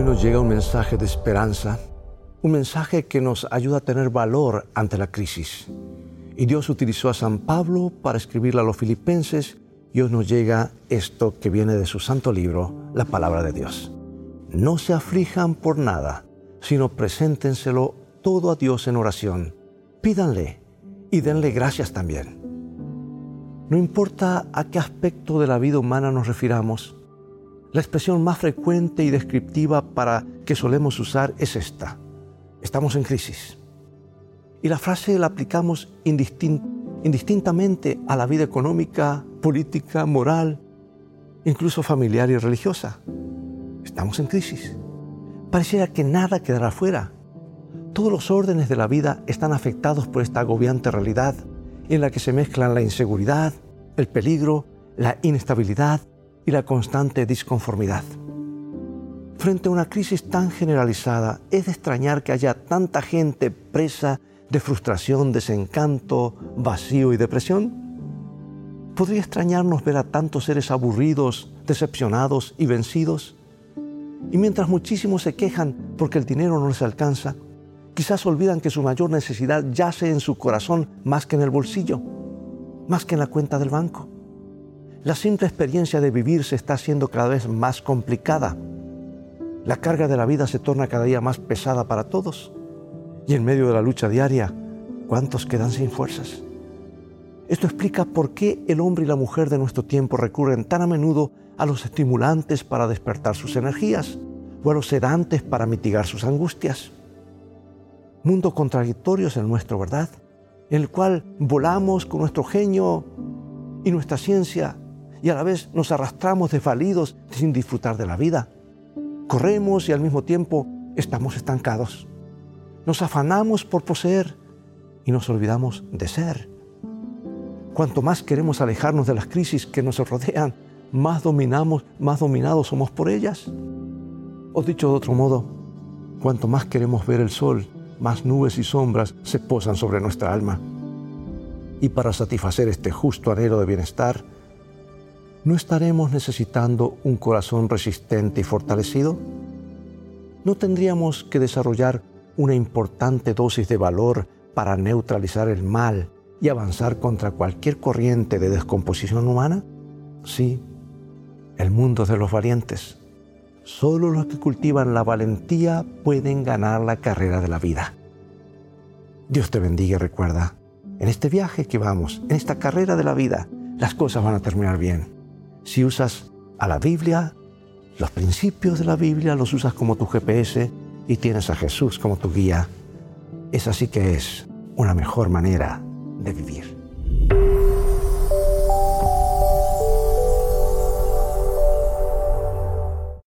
nos llega un mensaje de esperanza, un mensaje que nos ayuda a tener valor ante la crisis. Y Dios utilizó a San Pablo para escribirle a los filipenses y hoy nos llega esto que viene de su santo libro, la palabra de Dios. No se aflijan por nada, sino preséntenselo todo a Dios en oración. Pídanle y denle gracias también. No importa a qué aspecto de la vida humana nos refiramos, la expresión más frecuente y descriptiva para que solemos usar es esta. Estamos en crisis. Y la frase la aplicamos indistintamente a la vida económica, política, moral, incluso familiar y religiosa. Estamos en crisis. Pareciera que nada quedará fuera. Todos los órdenes de la vida están afectados por esta agobiante realidad en la que se mezclan la inseguridad, el peligro, la inestabilidad, y la constante disconformidad. Frente a una crisis tan generalizada, es de extrañar que haya tanta gente presa de frustración, desencanto, vacío y depresión. ¿Podría extrañarnos ver a tantos seres aburridos, decepcionados y vencidos? Y mientras muchísimos se quejan porque el dinero no les alcanza, quizás olvidan que su mayor necesidad yace en su corazón más que en el bolsillo, más que en la cuenta del banco. La simple experiencia de vivir se está haciendo cada vez más complicada. La carga de la vida se torna cada día más pesada para todos. Y en medio de la lucha diaria, ¿cuántos quedan sin fuerzas? Esto explica por qué el hombre y la mujer de nuestro tiempo recurren tan a menudo a los estimulantes para despertar sus energías o a los sedantes para mitigar sus angustias. Mundo contradictorio es el nuestro, ¿verdad? En el cual volamos con nuestro genio y nuestra ciencia y a la vez nos arrastramos desvalidos sin disfrutar de la vida. Corremos y al mismo tiempo estamos estancados. Nos afanamos por poseer y nos olvidamos de ser. Cuanto más queremos alejarnos de las crisis que nos rodean, más dominamos, más dominados somos por ellas. O dicho de otro modo, cuanto más queremos ver el sol, más nubes y sombras se posan sobre nuestra alma. Y para satisfacer este justo anhelo de bienestar, ¿no estaremos necesitando un corazón resistente y fortalecido? ¿No tendríamos que desarrollar una importante dosis de valor para neutralizar el mal y avanzar contra cualquier corriente de descomposición humana? Sí, el mundo de los valientes. Solo los que cultivan la valentía pueden ganar la carrera de la vida. Dios te bendiga y recuerda, en este viaje que vamos, en esta carrera de la vida, las cosas van a terminar bien si usas a la Biblia, los principios de la Biblia los usas como tu GPS y tienes a Jesús como tu guía, esa sí que es una mejor manera de vivir.